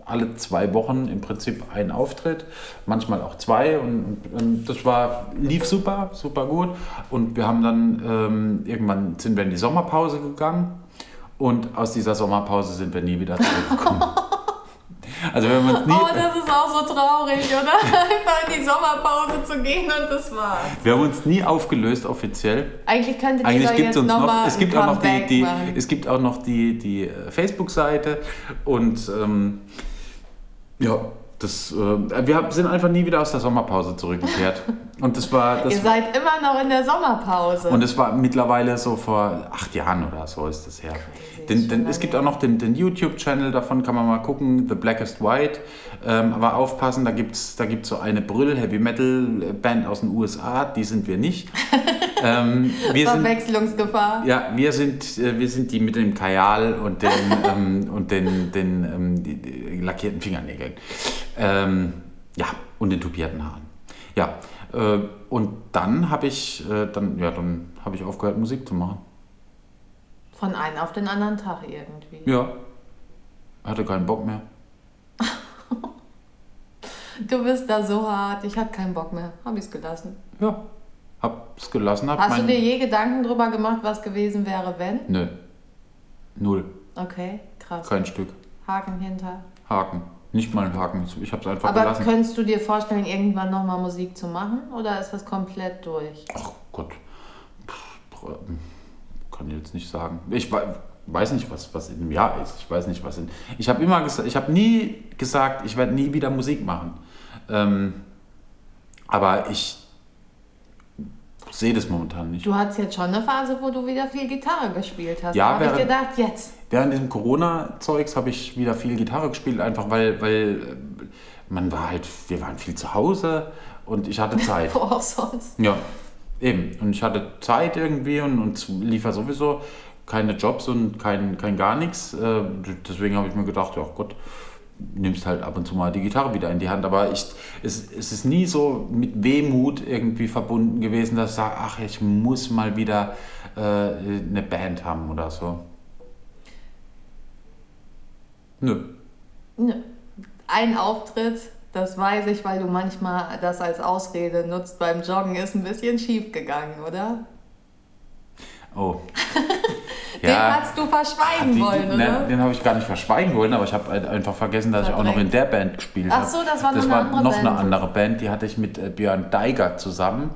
alle zwei Wochen im Prinzip ein Auftritt, manchmal auch zwei und, und, das war lief super, super gut und wir haben dann ähm, irgendwann sind wir in die Sommerpause gegangen und aus dieser Sommerpause sind wir nie wieder zurückgekommen. also haben uns nie, Oh, das ist auch so traurig, oder? Einfach in die Sommerpause zu gehen und das war's. wir haben uns nie aufgelöst offiziell. Eigentlich könntet ihr Eigentlich doch gibt es jetzt uns noch, es gibt auch noch die, die es gibt auch noch die, die äh, Facebook-Seite und ähm, ja, das, äh, wir sind einfach nie wieder aus der Sommerpause zurückgekehrt. Und das war, das Ihr seid immer noch in der Sommerpause. Und es war mittlerweile so vor acht Jahren oder so ist das her. Crazy, Den, den, es gibt auch noch den, den YouTube-Channel, davon kann man mal gucken, The Blackest White. Ähm, aber aufpassen, da gibt es da gibt's so eine Brüll-Heavy-Metal-Band aus den USA, die sind wir nicht. ähm, wir sind, Verwechslungsgefahr. ja, wir sind, äh, wir sind die mit dem Kajal und den, ähm, und den, den ähm, die, die lackierten Fingernägeln. Ähm, ja, und den tupierten Haaren. Ja, und dann habe ich, äh, dann, ja, dann habe ich aufgehört, Musik zu machen. Von einem auf den anderen Tag irgendwie. Ja. Hatte keinen Bock mehr. Du bist da so hart, ich hatte keinen Bock mehr. Hab ich's gelassen. Ja. Hab's gelassen. Hab Hast du dir je Gedanken drüber gemacht, was gewesen wäre, wenn? Nö. Null. Okay, krass. Kein Stück. Haken hinter. Haken. Nicht mal ein Haken. Ich hab's einfach Aber gelassen. könntest du dir vorstellen, irgendwann nochmal Musik zu machen? Oder ist das komplett durch? Ach Gott. Pff, Kann ich jetzt nicht sagen. Ich wei- weiß nicht, was, was in einem Jahr ist. Ich weiß nicht, was in. Ich habe immer gesagt, ich habe nie gesagt, ich werde nie wieder Musik machen. Ähm, aber ich sehe das momentan nicht. Du hattest jetzt schon eine Phase, wo du wieder viel Gitarre gespielt hast. Ja, da habe ich gedacht, jetzt. Während diesem Corona-Zeugs habe ich wieder viel Gitarre gespielt, einfach weil, weil äh, man war halt, wir waren viel zu Hause und ich hatte Zeit. Wo auch sonst. Ja, eben. Und ich hatte Zeit irgendwie und, und es lief ja sowieso keine Jobs und kein, kein gar nichts. Äh, Deswegen habe ich mir gedacht, ja Gott, nimmst halt ab und zu mal die Gitarre wieder in die Hand. Aber ich, es, es ist nie so mit Wehmut irgendwie verbunden gewesen, dass ich sage, ach, ich muss mal wieder äh, eine Band haben oder so. Nö. Nö. Ein Auftritt, das weiß ich, weil du manchmal das als Ausrede nutzt beim Joggen, ist ein bisschen schief gegangen, oder? Oh. Den hast du verschweigen Die- wollen, oder? ne, den habe ich gar nicht verschweigen wollen, aber ich habe halt einfach vergessen, dass ich auch noch in der Band gespielt Ach habe. so, das war noch das eine war andere noch Band. eine andere Band, die hatte ich mit äh, Björn Deiger zusammen.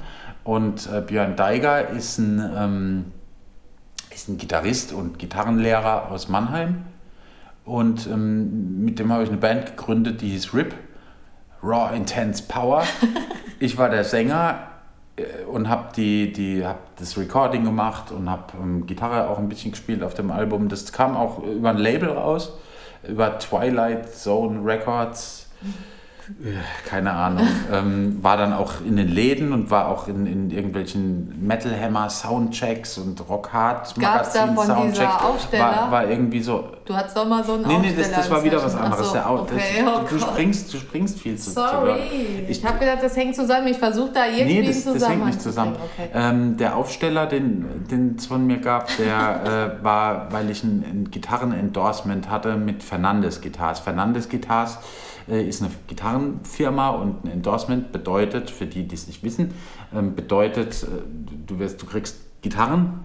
Und äh, Björn Deiger ist ein, ähm, ist ein Gitarrist und Gitarrenlehrer aus Mannheim. Und ähm, mit dem habe ich eine Band gegründet, die hieß RIP, Raw Intense Power. ich war der Sänger äh, und habe die, die, hab das Recording gemacht und habe ähm, Gitarre auch ein bisschen gespielt auf dem Album. Das kam auch über ein Label raus, über Twilight Zone Records. Äh, Keine Ahnung. ähm, war dann auch in den Läden und war auch in, in irgendwelchen Metal Hammer Soundchecks und Rock Hard Gab's da Magazin von Soundchecks. dieser Aufsteller? War, war irgendwie so. Du hattest doch mal so einen Nee, nee, Aufsteller das, das war wieder was anderes. So, Der okay, oh du, springst, du springst viel zu. Sorry. Ich, Ich habe gedacht, das hängt zusammen. Ich versuche da irgendwie Nee, das, einen das hängt nicht zusammen. Okay. Ähm, der Aufsteller, den es von mir gab, der äh, war, weil ich ein, ein Gitarren-Endorsement hatte mit Fernandes Guitars. Fernandes Guitars ist eine Gitarrenfirma und ein Endorsement bedeutet, für die, die es nicht wissen, ähm, bedeutet, äh, du, wirst, du kriegst Gitarren,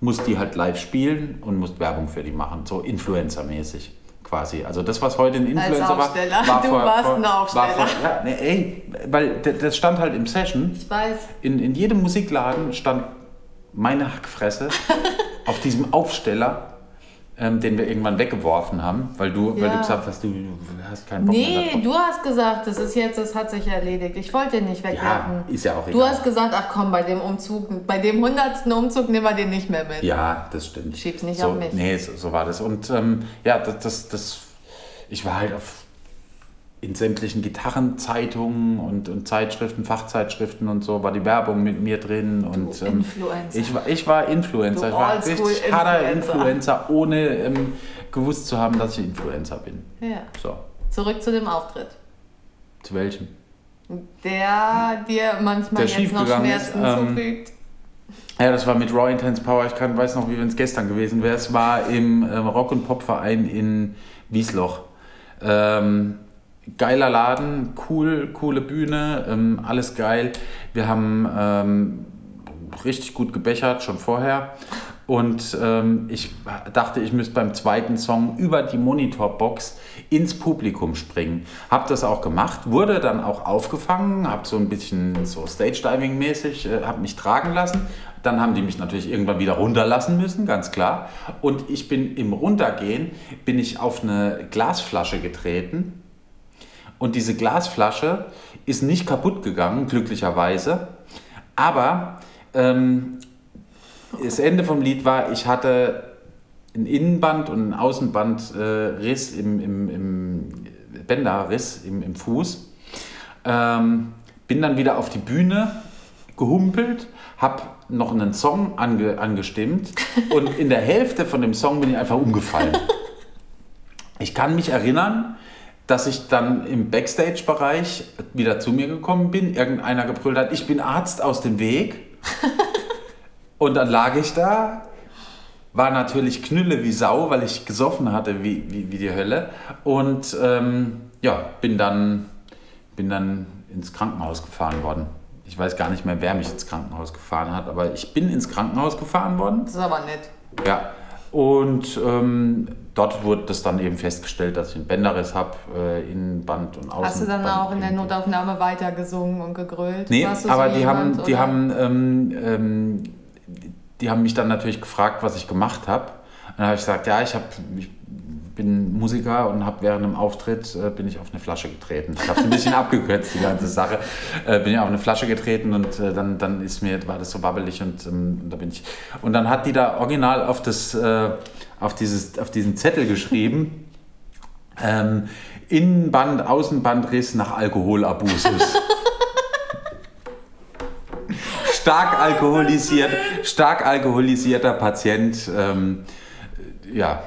musst die halt live spielen und musst Werbung für die machen, so Influencer-mäßig. Quasi. Also das, was heute ein Influencer war, war Du vor, warst vor, ein War Aufsteller. vor, ja, nee, ey, weil das stand halt im Session Ich weiß. in, in jedem Musikladen stand meine Hackfresse auf diesem Aufsteller, ähm, den wir irgendwann weggeworfen haben, weil du, weil Ja. du gesagt hast, du hast keinen Bock mehr. Nee, darauf. du hast gesagt, das ist jetzt, das hat sich erledigt. Ich wollte den nicht Ja, wegwerfen. ist ja auch egal. Du hast gesagt, ach komm, bei dem Umzug, bei dem hundertsten Umzug nehmen wir den nicht mehr mit. Ja, das stimmt. Schieb's nicht so, auf mich. Nee, so, so war das. Und ähm, ja, das, das, das, ich war halt auf, in sämtlichen Gitarrenzeitungen und, und Zeitschriften, Fachzeitschriften und so, war die Werbung mit mir drin. Und, ähm, Influencer. ich, war, ich war Influencer. Du ich war richtig harter Influencer. Influencer, ohne ähm, gewusst zu haben, dass ich Influencer bin. Ja. So, Zurück zu dem Auftritt. zu welchem? Der dir manchmal Der jetzt noch schiefgegangen ist, Schmerzen ähm, zufügt. Ja, das war mit Raw Intense Power. Ich kann, weiß noch, wie wenn es gestern gewesen wäre. Es war im ähm, Rock- und Pop-Verein in Wiesloch. Ähm, geiler Laden, cool, coole Bühne, ähm, alles geil. Wir haben ähm, richtig gut gebechert, schon vorher. Und ähm, ich dachte, ich müsste beim zweiten Song über die Monitorbox ins Publikum springen. Hab das auch gemacht, wurde dann auch aufgefangen, hab so ein bisschen so Stage-Diving-mäßig, äh, hab mich tragen lassen. Dann haben die mich natürlich irgendwann wieder runterlassen müssen, ganz klar. Und ich bin im Runtergehen, bin ich auf eine Glasflasche getreten. Und diese Glasflasche ist nicht kaputt gegangen, glücklicherweise. Aber ähm, das Ende vom Lied war, ich hatte ein Innenband und ein Außenbandriss im, im, im Bänderriss im, im Fuß. Ähm, bin dann wieder auf die Bühne gehumpelt, habe noch einen Song ange, angestimmt und in der Hälfte von dem Song bin ich einfach umgefallen. Ich kann mich erinnern, dass ich dann im Backstage-Bereich wieder zu mir gekommen bin. Irgendeiner gebrüllt hat, ich bin Arzt aus dem Weg. und dann lag ich da, war natürlich Knülle wie Sau, weil ich gesoffen hatte wie, wie, wie die Hölle. Und ähm, ja, bin dann, bin dann ins Krankenhaus gefahren worden. Ich weiß gar nicht mehr, wer mich ins Krankenhaus gefahren hat, aber ich bin ins Krankenhaus gefahren worden. Das ist aber nett. Ja, und ähm, dort wurde das dann eben festgestellt, dass ich einen Bänderriss habe, äh, Innenband und Außenband. Hast du dann auch in der Notaufnahme weitergesungen und gegrölt? Nee, aber so die jemand, haben, die, oder? haben, ähm, ähm, die haben mich dann natürlich gefragt, was ich gemacht habe. Und dann habe ich gesagt, ja, ich, hab, ich bin Musiker und habe während einem Auftritt äh, bin ich auf eine Flasche getreten. Ich habe es ein bisschen abgekürzt, die ganze Sache. Äh, bin ich auf eine Flasche getreten und äh, dann, dann ist mir, war das so wabbelig und ähm, da bin ich. Und dann hat die da original auf, das, äh, auf, dieses, auf diesen Zettel geschrieben, ähm, Innenband, Außenbandriss nach Alkoholabusus. stark alkoholisiert, stark alkoholisierter Patient. Ähm, ja,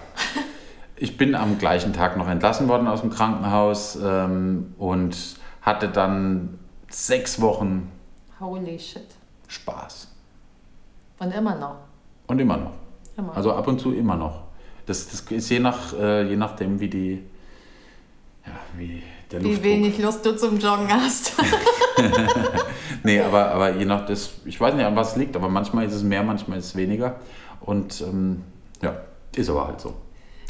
ich bin am gleichen Tag noch entlassen worden aus dem Krankenhaus ähm, und hatte dann sechs Wochen Holy shit. Spaß. Und immer noch. Und immer noch. Immer. Also ab und zu immer noch. Das, das ist je, nach, äh, je nachdem, wie die. Ja, wie der Wie Luftdruck. wenig Lust du zum Joggen hast. Nee, aber, aber je nach das, ich weiß nicht, an was es liegt, aber manchmal ist es mehr, manchmal ist es weniger. Und ähm, ja, ist aber halt so.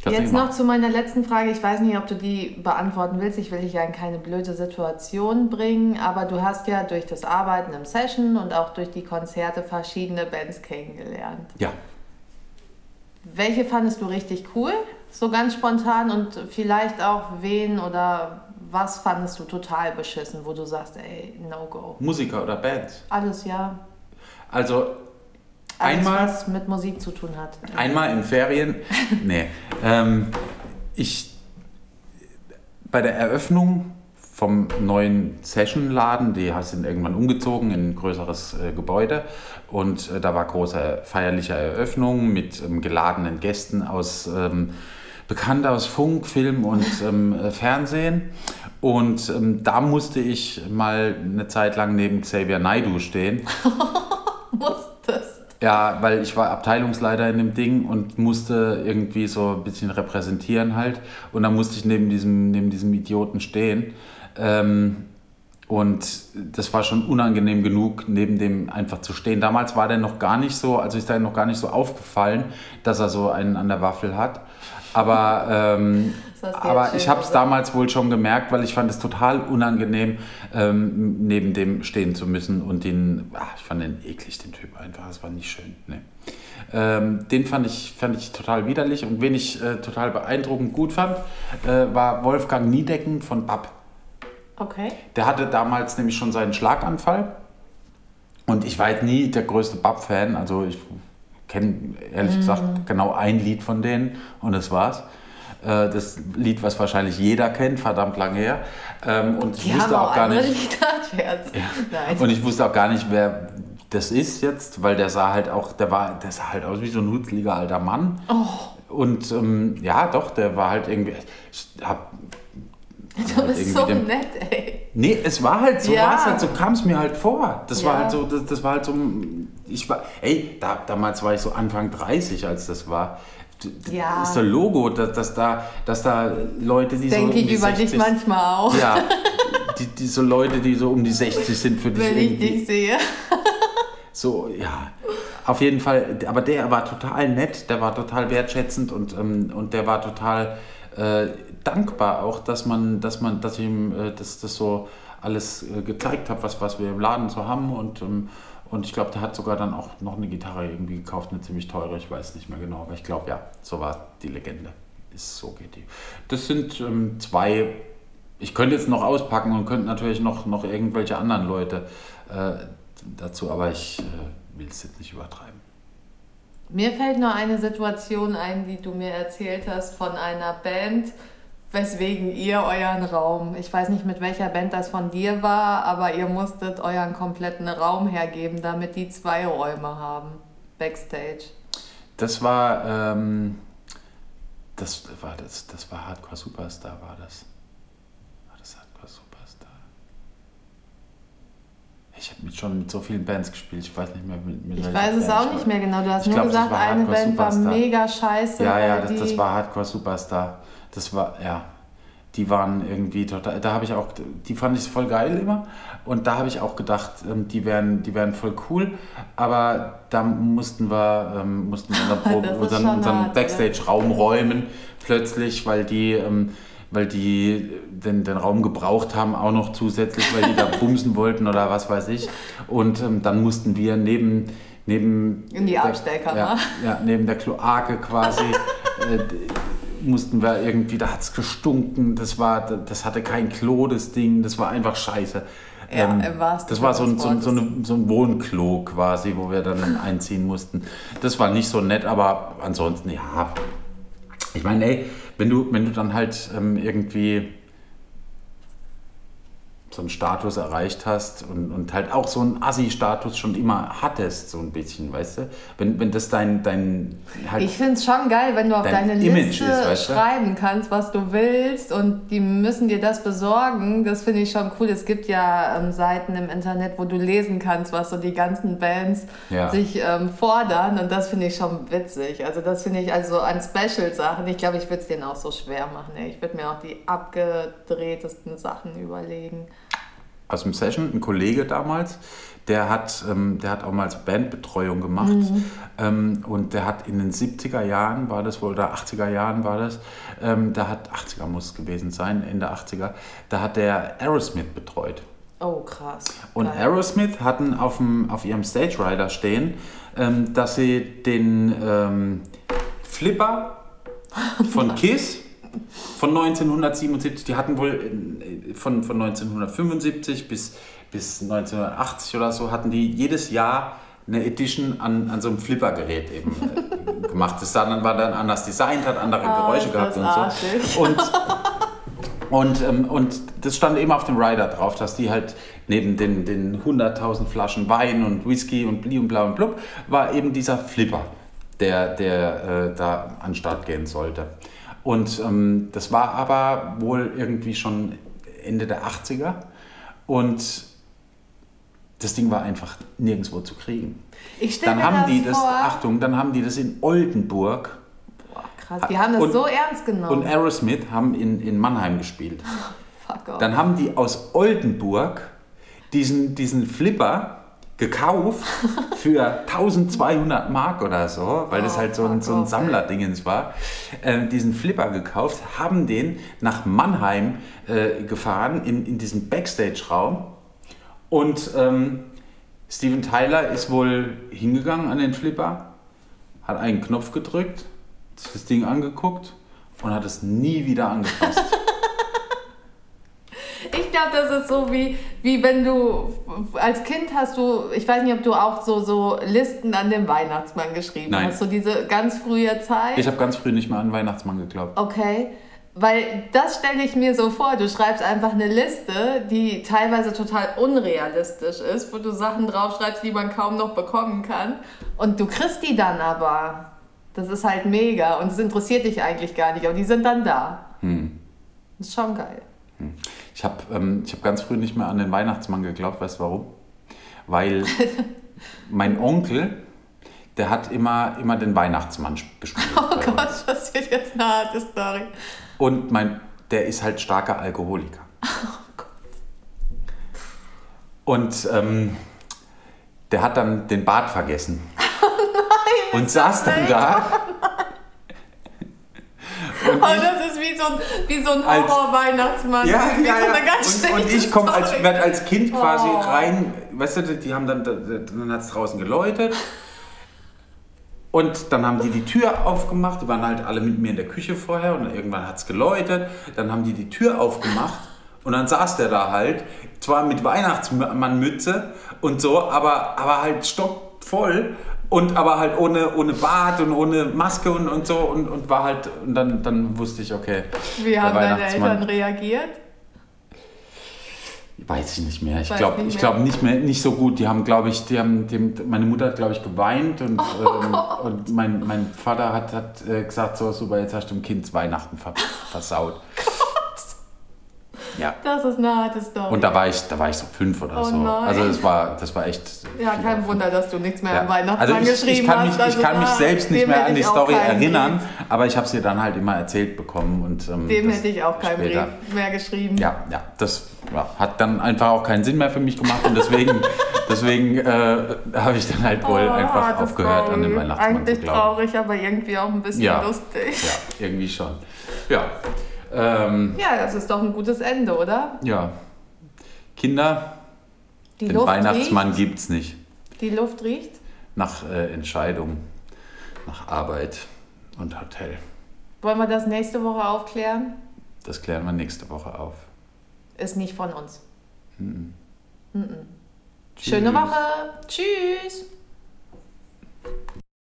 Jetzt noch zu meiner letzten Frage. Ich weiß nicht, ob du die beantworten willst. Ich will dich ja in keine blöde Situation bringen, aber du hast ja durch das Arbeiten im Session und auch durch die Konzerte verschiedene Bands kennengelernt. Ja, Welche fandest du richtig cool? So ganz spontan und vielleicht auch wen oder was fandest du total beschissen, wo du sagst, ey, no go. Musiker oder Bands. Alles ja. Also Alles, einmal, was mit Musik zu tun hat. einmal in Ferien, nee, ähm, ich bei der Eröffnung vom neuen Session-Laden, die sind irgendwann umgezogen in ein größeres äh, Gebäude und äh, da war große feierliche Eröffnung mit ähm, geladenen Gästen aus ähm, bekannt aus Funk, Film und ähm, äh, Fernsehen und ähm, da musste ich mal eine Zeit lang neben Xavier Naidoo stehen. Musstest. Ja, weil ich war Abteilungsleiter in dem Ding und musste irgendwie so ein bisschen repräsentieren halt. Und dann musste ich neben diesem, neben diesem Idioten stehen. Ähm, und das war schon unangenehm genug, neben dem einfach zu stehen. Damals war der noch gar nicht so, also ist da noch gar nicht so aufgefallen, dass er so einen an der Waffel hat. Aber, ähm, aber ich habe es gesagt. damals wohl schon gemerkt, weil ich fand es total unangenehm, ähm, neben dem stehen zu müssen und den, ach, ich fand den eklig, den Typ einfach, das war nicht schön. Nee. Ähm, den fand ich, fand ich total widerlich und wen ich äh, total beeindruckend gut fand, äh, war Wolfgang Niedecken von BAP. Okay. Der hatte damals nämlich schon seinen Schlaganfall und ich war jetzt nie der größte BAP-Fan, also ich kenne ehrlich gesagt genau ein Lied von denen und das war's. Äh, Das Lied, was wahrscheinlich jeder kennt, verdammt lange her. Ähm, Und ich Die wusste auch auch gar nicht. Nein. Und ich wusste auch gar nicht, wer das ist jetzt, weil der sah halt auch, der war, der sah halt aus wie so ein hutzliger alter Mann. Oh. Und ähm, ja, doch, der war halt irgendwie. Hab, du bist so irgendwie dem- nett, ey. Nee, es war halt so, Ja. halt, so kam es mir halt vor. Das war Ja. halt so, das, das war halt so, ich war, ey, da, damals war ich so Anfang 30, als das war. Ja. Ist der Logo, dass, dass, da, dass da Leute, die so Denke um ich über 60, dich manchmal auch, Ja, die, die so Leute, die so um die 60 sind, für dich wenn ich dich sehe. So, ja. Auf jeden Fall, aber der war total nett, der war total wertschätzend und, ähm, und der war total äh, dankbar auch, dass man, dass man, dass ich ihm äh, das, das so alles äh, gezeigt habe, was, was wir im Laden so haben und, ähm, und ich glaube, der hat sogar dann auch noch eine Gitarre irgendwie gekauft, eine ziemlich teure, ich weiß nicht mehr genau, aber ich glaube, ja, so war die Legende. Ist so geht die. Das sind ähm, zwei, ich könnte jetzt noch auspacken und könnte natürlich noch, noch irgendwelche anderen Leute äh, dazu, aber ich äh, will es jetzt nicht übertreiben. Mir fällt noch eine Situation ein, die du mir erzählt hast von einer Band, weswegen ihr euren Raum, ich weiß nicht mit welcher Band das von dir war, aber ihr musstet euren kompletten Raum hergeben, damit die zwei Räume haben, backstage. Das war, ähm, das war das, das war Hardcore Superstar, war das. War das Hardcore Superstar? Ich habe mit schon mit so vielen Bands gespielt, ich weiß nicht mehr mit, mit Ich weiß es auch nicht mehr genau, du hast ich nur glaub, gesagt, eine Hardcore Band Superstar. war mega scheiße. Ja, ja, das, das war Hardcore Superstar. Das war, ja, die waren irgendwie total, da habe ich auch, die fand ich voll geil immer. Und da habe ich auch gedacht, ähm, die wären, die wären voll cool. Aber da mussten wir, ähm, mussten wir unseren, unseren, unseren? Backstage-Raum räumen, plötzlich, weil die, ähm, weil die den, den Raum gebraucht haben, auch noch zusätzlich, weil die da bumsen wollten oder was weiß ich. Und dann mussten wir neben, neben In die Abstellkammer. Ja, ja, neben der Kloake quasi. mussten wir irgendwie, da hat es gestunken, das, war, das hatte kein Klo, das Ding, das war einfach scheiße. Ja, wahrsten das war so ein, so, ein, so, eine, so ein Wohnklo quasi, wo wir dann einziehen mussten. Das war nicht so nett, aber ansonsten, ja. Ich meine, ey, wenn du, wenn du dann halt ähm, irgendwie so einen Status erreicht hast und, und halt auch so einen Assi-Status schon immer hattest, so ein bisschen, weißt du? Wenn, wenn das dein, dein halt Ich finde es schon geil, wenn du auf Dein deine Image Liste ist, weißt du? schreiben kannst, was du willst und die müssen dir das besorgen. Das finde ich schon cool. Es gibt ja ähm, Seiten im Internet, wo du lesen kannst, was so die ganzen Bands Ja. sich ähm, fordern und das finde ich schon witzig. Also das finde ich also an Special-Sachen. Ich glaube, ich würde es denen auch so schwer machen. Ey. Ich würde mir auch die abgedrehtesten Sachen überlegen. Aus dem Session, ein Kollege damals, der hat, ähm, der hat auch mal so Bandbetreuung gemacht Mhm. ähm, und der hat in den 70er Jahren war das wohl, oder 80er Jahren war das, ähm, da hat, 80er muss es gewesen sein, Ende 80er, da hat der Aerosmith betreut. Oh, krass. Und Geil. Aerosmith hatten auf, dem, auf ihrem Stage Rider stehen, ähm, dass sie den ähm, Flipper von Kiss von 1977, die hatten wohl äh, von, von 1975 bis, bis 1980 oder so, hatten die jedes Jahr eine Edition an, an so einem Flippergerät eben äh, gemacht. Das dann, war dann anders designt, hat andere Ah, Geräusche gehabt und so. arschig. Und und, ähm, und das stand eben auf dem Rider drauf, dass die halt neben den, den 100.000 Flaschen Wein und Whisky und bli und bla und blub, war eben dieser Flipper, der, der äh, da an den Start gehen sollte. Und ähm, das war aber wohl irgendwie schon Ende der 80er und das Ding war einfach nirgendwo zu kriegen. Ich stell Dann mir haben das die das, vor. Achtung, dann haben die das in Oldenburg Boah, krass. Die haben das Und- so ernst genommen. und Aerosmith haben in, in Mannheim gespielt. Fuck off. Dann haben die aus Oldenburg diesen, diesen Flipper gekauft für 1200 Mark oder so, weil das Oh, halt so ein, so ein Sammlerdingens war. Ähm, diesen Flipper gekauft, haben den nach Mannheim äh, gefahren in, in diesen Backstage-Raum und ähm, Steven Tyler ist wohl hingegangen an den Flipper, hat einen Knopf gedrückt, das Ding angeguckt und hat es nie wieder angefasst. Glaube, das ist so wie, wie wenn du als Kind hast du, ich weiß nicht, ob du auch so, so Listen an den Weihnachtsmann geschrieben Nein. hast, so diese ganz frühe Zeit. Ich habe ganz früh nicht mehr an Weihnachtsmann geglaubt. Okay. Weil das stelle ich mir so vor, du schreibst einfach eine Liste, die teilweise total unrealistisch ist, wo du Sachen draufschreibst, die man kaum noch bekommen kann. Und du kriegst die dann aber. Das ist halt mega und es interessiert dich eigentlich gar nicht, aber die sind dann da. Hm. Das ist schon geil. Ich habe ähm, ich hab ganz früh nicht mehr an den Weihnachtsmann geglaubt. Weißt du warum? Weil mein Onkel, der hat immer, immer den Weihnachtsmann sp- gespielt. Oh Gott, uns. das wird jetzt eine harte Story. Und mein, der ist halt starker Alkoholiker. Und ähm, der hat dann den Bart vergessen. und saß dann da. Oh, das ist wie so ein, wie so ein Horror-Weihnachtsmann. Ja, wie ja, so eine ganz Und, und ich komme als, werd als Kind quasi Oh. rein, weißt du, die haben dann, dann hat es draußen geläutet. Und dann haben die die Tür aufgemacht, die waren halt alle mit mir in der Küche vorher und irgendwann hat es geläutet. Dann haben die die Tür aufgemacht und dann saß der da halt, zwar mit Weihnachtsmannmütze und so, aber, aber halt stockvoll und aber halt ohne, ohne Bart und ohne Maske und, und so und, und war halt, und dann, dann wusste ich, okay. Wie haben deine Eltern reagiert? Weiß ich nicht mehr. Ich glaube nicht ich glaub nicht mehr, nicht so gut. Die haben, glaube ich, die haben, die, meine Mutter hat, glaube ich, geweint und, Oh ähm, und mein, mein Vater hat, hat äh, gesagt, so super, jetzt hast du dem Kind Weihnachten ver versaut. Ja. Das ist eine harte Story. Und da war ich, da war ich so fünf oder Oh so. nein. Also es war, das war echt. ja, viel kein Wunder, dass du nichts mehr Ja. am Weihnachtsmann Also ich, geschrieben ich kann hast. mich, ich Also kann mich da- selbst nicht mehr an die Story erinnern, Brief. aber ich habe ihr dann halt immer erzählt bekommen und ähm, Dem das hätte ich auch keinen später. Brief mehr geschrieben. Ja, ja, das ja, hat dann einfach auch keinen Sinn mehr für mich gemacht und deswegen, deswegen äh, habe ich dann halt wohl Oh, einfach aufgehört an den Story. Weihnachtsmann Eigentlich zu glauben. traurig, aber irgendwie auch ein bisschen Ja. lustig. Ja, irgendwie schon. Ja. Ähm, Ja, das ist doch ein gutes Ende, oder? ja. Kinder, Die den Luft Weihnachtsmann riecht. gibt's nicht. Die Luft riecht. Nach äh, Entscheidung, nach Arbeit und Hotel. Wollen wir das nächste Woche aufklären? Das klären wir nächste Woche auf. Ist nicht von uns. Mhm. Schöne Woche. Tschüss.